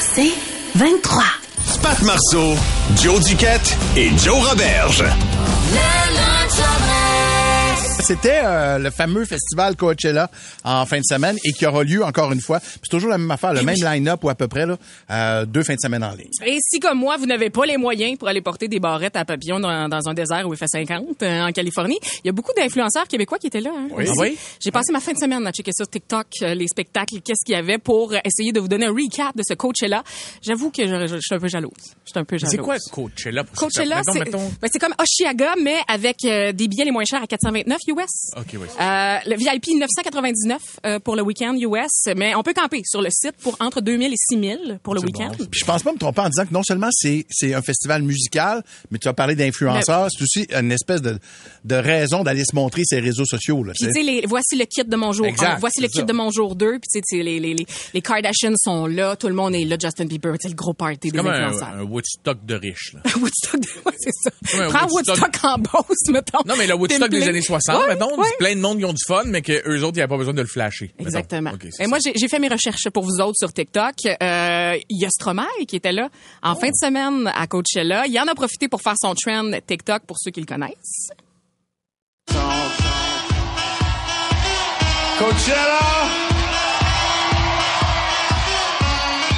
C'est 23. Pat Marceau, Joe Duquette et Joe Roberge. C'était euh, le fameux festival Coachella en fin de semaine et qui aura lieu encore une fois. C'est toujours la même affaire, le même line-up ou à peu près là, euh, deux fins de semaine en ligne. Et si, comme moi, vous n'avez pas les moyens pour aller porter des barrettes à papillons dans, dans un désert où il fait 50 euh, en Californie, il y a beaucoup d'influenceurs québécois qui étaient là. hein, aussi. Ah oui? J'ai passé ma fin de semaine à checker sur TikTok euh, les spectacles, qu'est-ce qu'il y avait pour essayer de vous donner un recap de ce Coachella. J'avoue que je, je- je suis un peu jalouse. Je suis un peu jalouse. C'est quoi Coachella? Pour Coachella, c'est mettons- ben, c'est comme Oshiaga, mais avec euh, des billets les moins chers à 429 US. OK, oui. Euh, le VIP 999 euh, pour le week-end US, mais on peut camper sur le site pour entre 2000 et 6000 pour le week-end. bon. Puis je pense pas me tromper en disant que non seulement c'est c'est un festival musical, mais tu as parlé d'influenceurs, c'est aussi une espèce de, de raison d'aller se montrer ses réseaux sociaux. Là, Puis tu sais. les- voici le kit de mon jour Exact, 1, voici le kit ça. de mon jour 2, puis tu sais, les, les, les, les Kardashians sont là, tout le monde est là, Justin Bieber, c'est le gros party des comme un, influenceurs. un Woodstock de riches. Là. Woodstock, ouais, c'est ça. Prends Woodstock- Woodstock en Beauce, mettons. Non, mais le Woodstock des années 60, Ouais, mettons, ouais. plein de monde qui ont du fun, mais que eux autres, ils n'avaient pas besoin de le flasher. Exactement. OK, c'est Et ça. moi, j'ai j'ai fait mes recherches pour vous autres sur TikTok. Euh, Il y a Stromae qui était là en Oh. fin de semaine à Coachella. Il en a profité pour faire son trend TikTok pour ceux qui le connaissent. Coachella,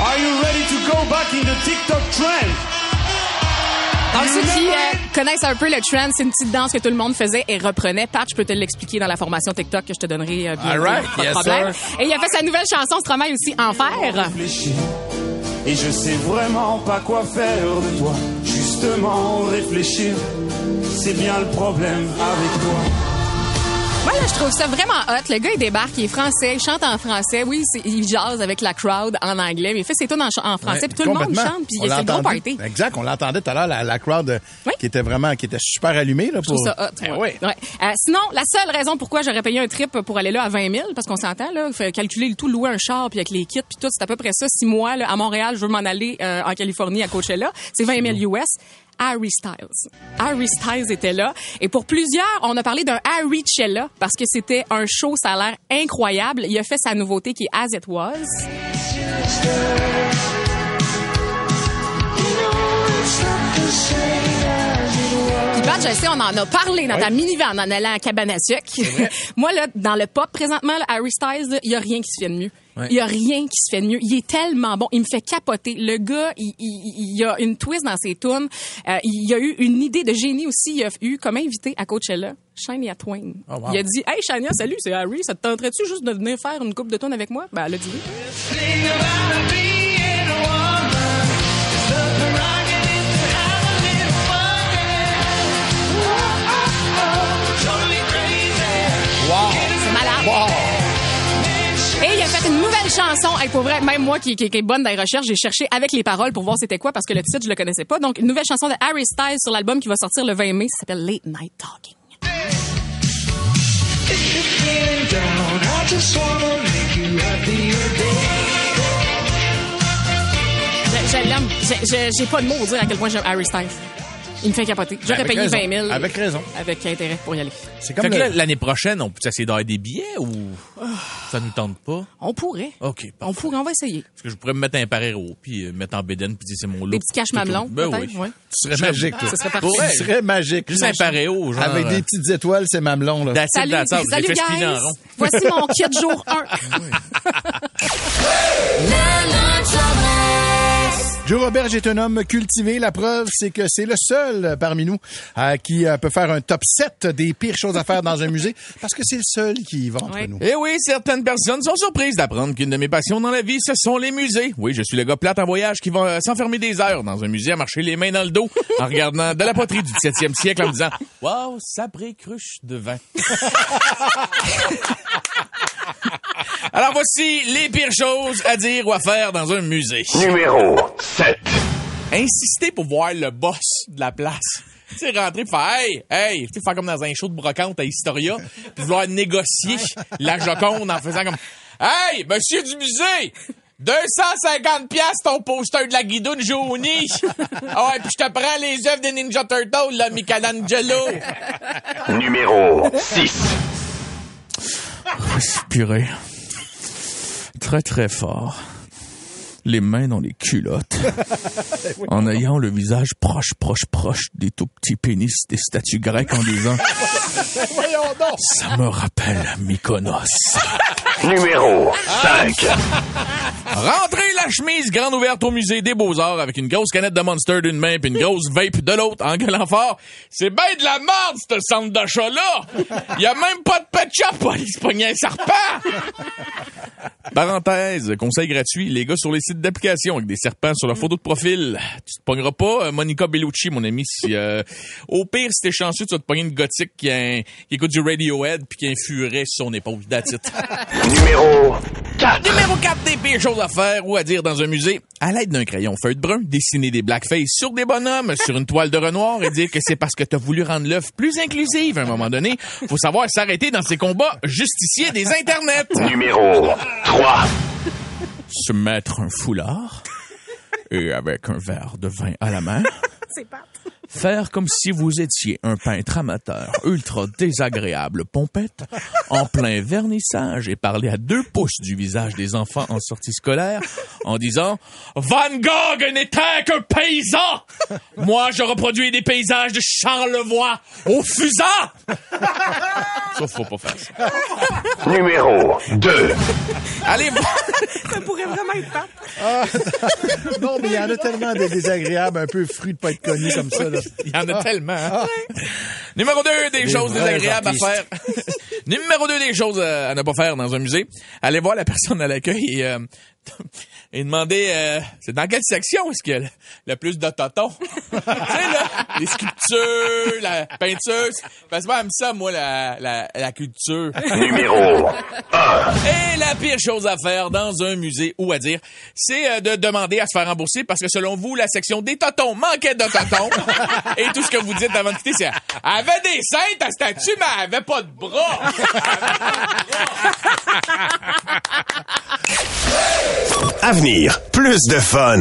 are you ready to go back in the TikTok trend? Donc, ceux qui euh, connaissent un peu le trend, c'est une petite danse que tout le monde faisait et reprenait. Pat, je peux te l'expliquer dans la formation TikTok que je te donnerai euh, bientôt. All right, Pas de problème. sir. Et il a fait sa nouvelle chanson Stromae aussi, Enfer. Et je sais vraiment pas quoi faire de toi. Justement, réfléchir, c'est bien le problème avec toi. Moi, là, je trouve ça vraiment hot. Le gars, il débarque, il est français, il chante en français. Oui, il jase avec la crowd en anglais, mais il fait ses tunes en, français, Ouais, puis tout le monde chante, puis c'est le gros party. Exact, on l'entendait tout à l'heure, la, la crowd Oui. qui était vraiment, qui était super allumée. Là, Je trouve ça hot. Ben ouais. oui. Ouais. Euh, sinon, la seule raison pourquoi j'aurais payé un trip pour aller là à 20 000, parce qu'on s'entend, là, fait calculer le tout, louer un char, puis avec les kits, puis tout, c'est à peu près ça. Six mois, là, à Montréal, je veux m'en aller euh, en Californie, à Coachella. C'est 20 000 US. Harry Styles. Harry Styles était là. Et pour plusieurs, on a parlé d'un Harry Chella parce que c'était un show, ça a l'air incroyable. Il a fait sa nouveauté qui est As It Was. Je sais, on en a parlé dans ta minivan en allant à Cabane à. Moi, là, dans le pop, présentement, là, Harry Styles, il y a rien qui se fait de mieux. Ouais. Il y a rien qui se fait de mieux. Il est tellement bon. Il me fait capoter. Le gars, il, il, il y a une twist dans ses tunes. Euh, il y a eu une idée de génie aussi. Il a eu comme invité à Coachella Shania Twain. Oh, wow. Il a dit, hey Shania, salut, c'est Harry. Ça te tenterait-tu juste de venir faire une coupe de tunes avec moi? Ben, elle a dit oui. Nouvelle chanson. Hey, pour vrai, même moi qui, qui, qui est bonne dans les recherches, j'ai cherché avec les paroles pour voir c'était quoi parce que le titre, je le connaissais pas. Donc, une nouvelle chanson de Harry Styles sur l'album qui va sortir le 20 mai. Ça s'appelle Late Night Talking. Je, l'aime. J'ai pas de mots pour dire à quel point j'aime Harry Styles. Il me fait capoter. J'aurais Avec payé raison. 20 000. Avec raison. Avec intérêt pour y aller. C'est comme Fait que le- là, l'année prochaine, on peut essayer d'avoir des billets ou? Ça nous tente pas? On pourrait. OK, On parfait. pourrait, on va essayer. Parce que je pourrais me mettre un paréro, puis euh, mettre en bédaine, puis dire c'est mon lot. Des petits caches mamelons, Ben peut-être. oui. Ouais. Tu serais magique, toi. Ce serait parfait. Ouais. Tu serais magique. Juste un paréo, genre. Avec des petites étoiles, c'est mamelon, là. Salut, that's all. Je salut spinner en guys. rond. Voici mon kit jour 1. Joe Roberge est un homme cultivé. La preuve, c'est que c'est le seul parmi nous euh, qui euh, peut faire un top 7 des pires choses à faire dans un musée parce que c'est le seul qui y va entre nous. Et Eh oui, certaines personnes sont surprises d'apprendre qu'une de mes passions dans la vie, ce sont les musées. Oui, je suis le gars plate en voyage qui va euh, s'enfermer des heures dans un musée à marcher les mains dans le dos en regardant de la poterie du 17e siècle en me disant « Wow, sabré cruche de vin ». Alors voici les pires choses à dire ou à faire dans un musée. Numéro 7. Insister pour voir le boss de la place. Tu sais, rentrer, faire hey, hey, tu sais, faire comme dans un show de brocante à Historia, puis vouloir négocier la Joconde en faisant comme Hey, monsieur du musée! 250 pièces ton poster de la guidoune jaunie. Ah ouais, puis je te prends les œuvres des Ninja Turtles, là, Michelangelo. Numéro 6. Respirer. Très, très fort. Les mains dans les culottes. en ayant le visage proche, proche, proche des tout petits pénis des statues grecques en disant Ça me rappelle Mykonos. Numéro 5. Rentrer chemise grande ouverte au musée des Beaux-Arts avec une grosse canette de Monster d'une main puis une grosse vape de l'autre en gueulant fort. C'est ben de la merde, ce centre d'achat-là! Y a même pas de pet shop aller se pogner un serpent! Parenthèse, conseil gratuit, les gars sur les sites d'application avec des serpents sur leur photo de profil. Tu te pogneras pas euh, Monica Bellucci, mon ami. Si, euh, au pire, si t'es chanceux, tu vas te pogner une gothique qui, a un- qui écoute du Radiohead puis qui a un furet sur son épaule. That's it. Numéro 4. Numéro 4 des pires choses à faire ou à dire dans un musée. À l'aide d'un crayon feutre brun, dessiner des blackface sur des bonhommes sur une toile de Renoir et dire que c'est parce que t'as voulu rendre l'œuvre plus inclusive à un moment donné. Faut savoir s'arrêter dans ces combats justiciers des internets. Numéro 3. Se mettre un foulard et avec un verre de vin à la main. Faire comme si vous étiez un peintre amateur ultra désagréable pompette en plein vernissage et parler à deux pouces du visage des enfants en sortie scolaire en disant Van Gogh n'était qu'un paysan! Moi, je reproduis des paysages de Charlevoix au fusain! Ça, faut pas faire ça. Numéro 2. Allez, Ça pourrait vraiment être top. Non, mais il y en a tellement de désagréables, un peu fruits de pas être connus comme ça. Là. Il y en a tellement. hein? Numéro 2 des Des choses désagréables à faire. Numéro 2 des choses euh, à ne pas faire dans un musée. Allez voir la personne à l'accueil et, euh, et demander euh, c'est dans quelle section est-ce qu'il y a le, le plus de totons? tu sais, là, les sculptures, la peinture. Parce que moi, j'aime ça, moi, la, la, la culture. Numéro 1. Et la pire chose à faire dans un musée ou à dire, c'est euh, de demander à se faire rembourser parce que selon vous, la section des totons manquait de totons. Et tout ce que vous dites avant de quitter, c'est elle avait des seins, ta statue, mais elle avait pas de bras. Avenir, plus de fun.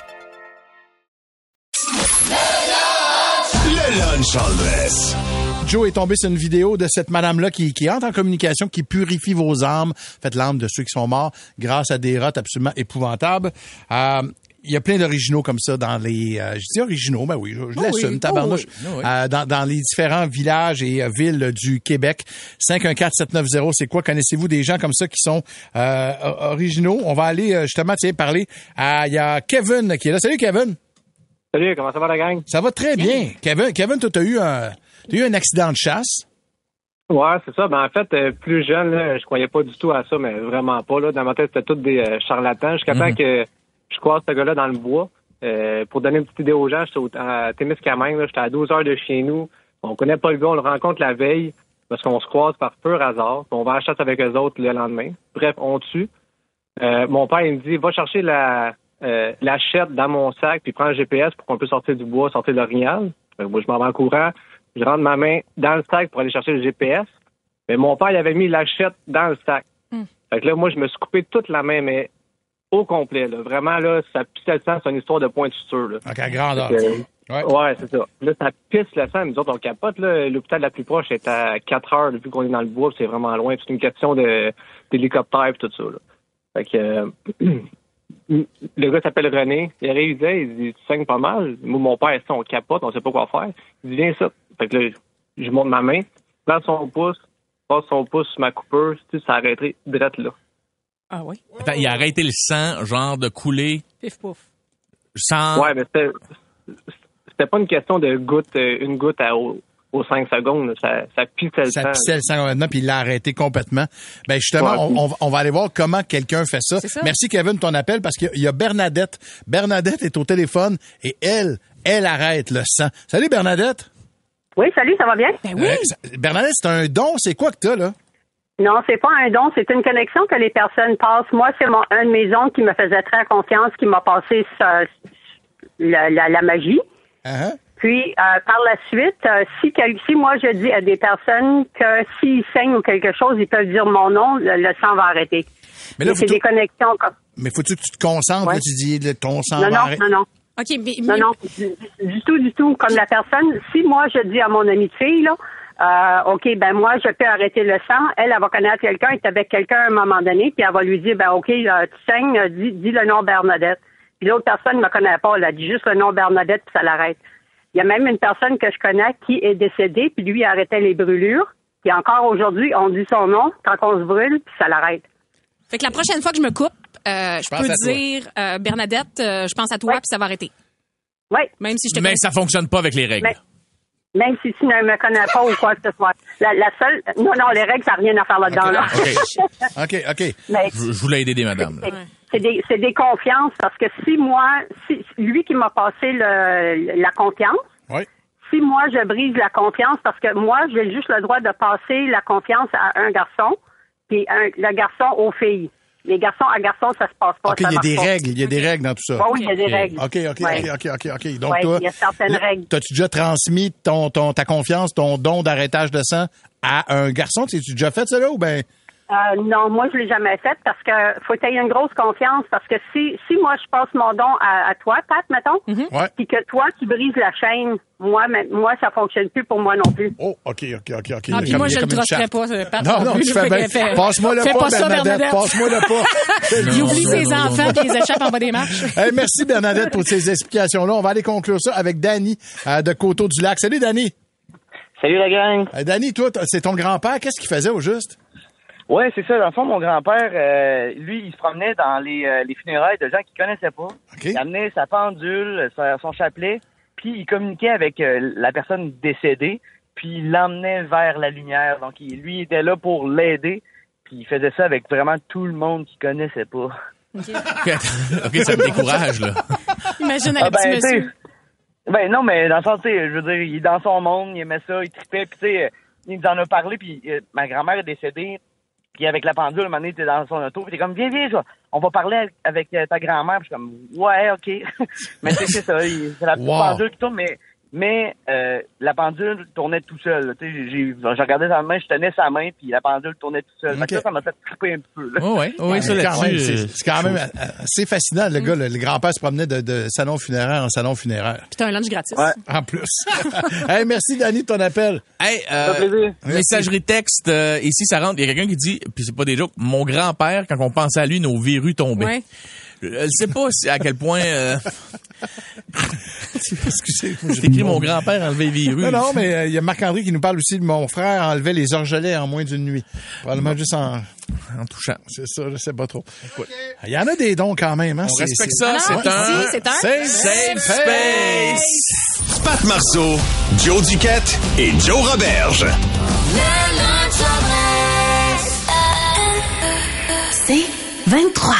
Joe est tombé sur une vidéo de cette madame-là qui, qui entre en communication, qui purifie vos âmes, faites l'âme de ceux qui sont morts grâce à des rottes absolument épouvantables. Euh, il y a plein d'originaux comme ça dans les... euh, je dis originaux, ben oui, je, je Oh l'assume, oui, tabarnouche. oh oui, oh oui. Euh, dans, dans les différents villages et euh, villes du Québec. 514-790, c'est quoi? Connaissez-vous des gens comme ça qui sont euh, originaux? On va aller justement tiens, parler à... Il y a Kevin qui est là. Salut Kevin! Salut, comment ça va la gang? Ça va très bien. Kevin, Kevin toi, t'as eu un... T'as eu un accident de chasse? Ouais, c'est ça. Ben, en fait, euh, plus jeune, là, je croyais pas du tout à ça, mais vraiment pas. Là. Dans ma tête, c'était tous des euh, charlatans. Jusqu'à temps que je croise ce gars-là dans le bois. Euh, pour donner une petite idée aux gens, j'étais au- à Témiscamingue, j'étais à 12 heures de chez nous. On connaît pas le gars, on le rencontre la veille parce qu'on se croise par pur hasard. On va à la chasse avec eux autres le lendemain. Bref, on tue. Mon père, il me dit, va chercher la, euh, la chette dans mon sac, puis prends le GPS pour qu'on puisse sortir du bois, sortir l'orignal. Fait que moi, je m'en vais en courant. Je rentre ma main dans le sac pour aller chercher le GPS. Mais mon père, il avait mis l'achette dans le sac. Hmm. Fait que là, moi, je me suis coupé toute la main, mais au complet. Là. Vraiment, là, ça pissait le sang. C'est une histoire de point de suture. Là. OK, à grandeur. Ouais. Ouais, c'est ça. Là, ça pisse le sang. Nous autres, on capote. là. L'hôpital la plus proche est à 4 heures, vu qu'on est dans le bois, puis c'est vraiment loin. C'est une question de d'hélicoptère et tout ça. Là. Fait que euh, le gars s'appelle René. Il arrive, il dit, il dit, tu saignes pas mal. Moi, mon père, ça, on capote, on sait pas quoi faire. Il dit, viens ça. Fait que là, je monte ma main, prends son pouce, passe son pouce sur ma coupeuse, tu sais, ça arrêterait direct là. Ah oui? Attends, il a arrêté le sang, genre de couler? Pif pouf. sans. Ouais, mais c'était c'était pas une question de goutte, euh, une goutte à, aux, aux 5 secondes. Ça, ça pissait le Ça sang. pissait le sang complètement, puis il l'a arrêté complètement. Ben justement, Ouais. on, on va- on va aller voir comment quelqu'un fait ça. Ça. Merci Kevin de ton appel parce qu'il y a- Bernadette. Bernadette est au téléphone et elle, elle arrête le sang. Salut Bernadette. Oui, salut, ça va bien? Ben oui. Euh, ça- Bernadette, c'est un don. C'est quoi que t'as là? Non, c'est pas un don, c'est une connexion que les personnes passent. Moi, c'est mon, un de mes oncles qui me faisait très confiance, qui m'a passé ça- la, la, la magie. Hein? Puis, euh, par la suite, euh, si, quel- si moi je dis à des personnes que s'ils saignent ou quelque chose, ils peuvent dire mon nom, le, le sang va arrêter. Mais là, c'est faut-tu- des connexions comme... Mais faut-tu que tu te concentres? Ouais. là, tu dis le- ton sang Non, va non, arrêter? non, non. OK, mais, Non, non, du, du tout, du tout. Comme la personne, si moi je dis à mon amie de fille, là, euh, OK, ben moi, je peux arrêter le sang, elle, elle va connaître quelqu'un, elle est avec quelqu'un à un moment donné, puis elle va lui dire, ben OK, euh, tu saignes, dis, dis le nom Bernadette. Puis l'autre personne ne me connaît pas, elle a dit juste le nom Bernadette, puis ça l'arrête. Il y a même une personne que je connais qui est décédée, puis lui il arrêtait les brûlures. Puis encore aujourd'hui, on dit son nom quand on se brûle, puis ça l'arrête. Fait que la prochaine fois que je me coupe, euh, je peux dire euh, Bernadette, euh, je pense à toi, puis ça va arrêter. Oui. Même si je te Mais connais. ça fonctionne pas avec les règles. Mais- Même si tu ne me connais pas ou quoi que ce soit. La, la seule, non, non, les règles, ça n'a rien à faire là-dedans, là. OK, OK. Mais Je, je voulais aider des madames. c'est des, c'est des confiances parce que si moi, si lui qui m'a passé le, la confiance, Oui. si moi je brise la confiance parce que moi j'ai juste le droit de passer la confiance à un garçon, puis un, le garçon aux filles. Les garçons à garçons, ça se passe pas. OK, il y a des pas. règles. Il y a des règles dans tout ça. Ouais, oui, il y a des règles. OK, OK, Ouais. OK, OK, OK. Donc, Ouais, toi, il y a certaines règles. t'as-tu déjà transmis ton, ton, ta confiance, ton don d'arrêtage de sang à un garçon? T'as-tu déjà fait ça là ou ben? Euh, non, moi je l'ai jamais fait parce que faut que tu une grosse confiance parce que si si moi je passe mon don à, à toi, Pat, mettons, Ouais. puis que toi tu brises la chaîne, moi mais- moi ça fonctionne plus pour moi non plus. Oh, OK, OK, OK, OK. Ah, puis moi, je le charte. pas, euh, Pat, Non, non, plus. tu fais bien. Passe-moi le pas, pas ça, Bernadette. Bernadette. Passe-moi le pas. Il oublie ses enfants il les échappe en bas des marches. Hey, merci Bernadette pour ces explications-là. On va aller conclure ça avec Danny euh, de Coteau du Lac. Salut Danny. Salut la gang. Euh, Danny, toi, c'est ton grand-père. Qu'est-ce qu'il faisait au juste? Ouais, c'est ça. Dans le fond, mon grand-père, euh, lui, il se promenait dans les, euh, les funérailles de gens qu'il connaissait pas. Il amenait sa pendule, sa- son chapelet, puis il communiquait avec euh, la personne décédée, puis il l'emmenait vers la lumière. Donc, il- lui, il était là pour l'aider, puis il faisait ça avec vraiment tout le monde qu'il connaissait pas. OK, ça me décourage, là. Imagine Ah, un petit ben, monsieur. Ben non, mais dans le sens, tu sais, je veux dire, il est dans son monde, il aimait ça, il tripait, puis tu sais, il nous en a parlé, puis euh, ma grand-mère est décédée, puis avec la pendule, un moment donné, t'es dans son auto, puis t'es comme, viens, viens, je on va parler avec- ta grand-mère, puis je suis comme, ouais, ok. mais c'est ça, c'est la Wow. pendule qui tourne, mais mais euh, la pendule tournait tout seul. Tu sais, j'ai j'ai regardé sa main, je tenais sa main, puis la pendule tournait tout seul. Fait que Ok. ça, m'a fait triper un peu. Là. Oh ouais, oh ouais, ça c'est euh, c'est quand même assez fascinant. Le gars, le, le grand-père se promenait de, de salon funéraire en salon funéraire. Puis t'as un lunch gratis. En plus. hey, merci, Danny, de ton appel. Hey, euh, messagerie texte, euh, ici, ça rentre. Il y a quelqu'un qui dit, puis c'est pas des jokes, mon grand-père, quand on pensait à lui, nos verrues tombaient. Ouais. Je ne sais pas si- à quel point... Euh... Excusez. C'est écrit mon grand-père enlevé les verrues. Non, non, mais euh, il y a Marc-André qui nous parle aussi de mon frère enlevait les orgelets en moins d'une nuit. Probablement juste en... En touchant. C'est ça, je sais pas trop. Il y en a des dons quand même. Hein? On C'est- respecte c'est- ça, c'est Ouais. un... C'est un Safe Safe space! Pat Marceau, Joe Duquette et Joe Roberge. C'est 23.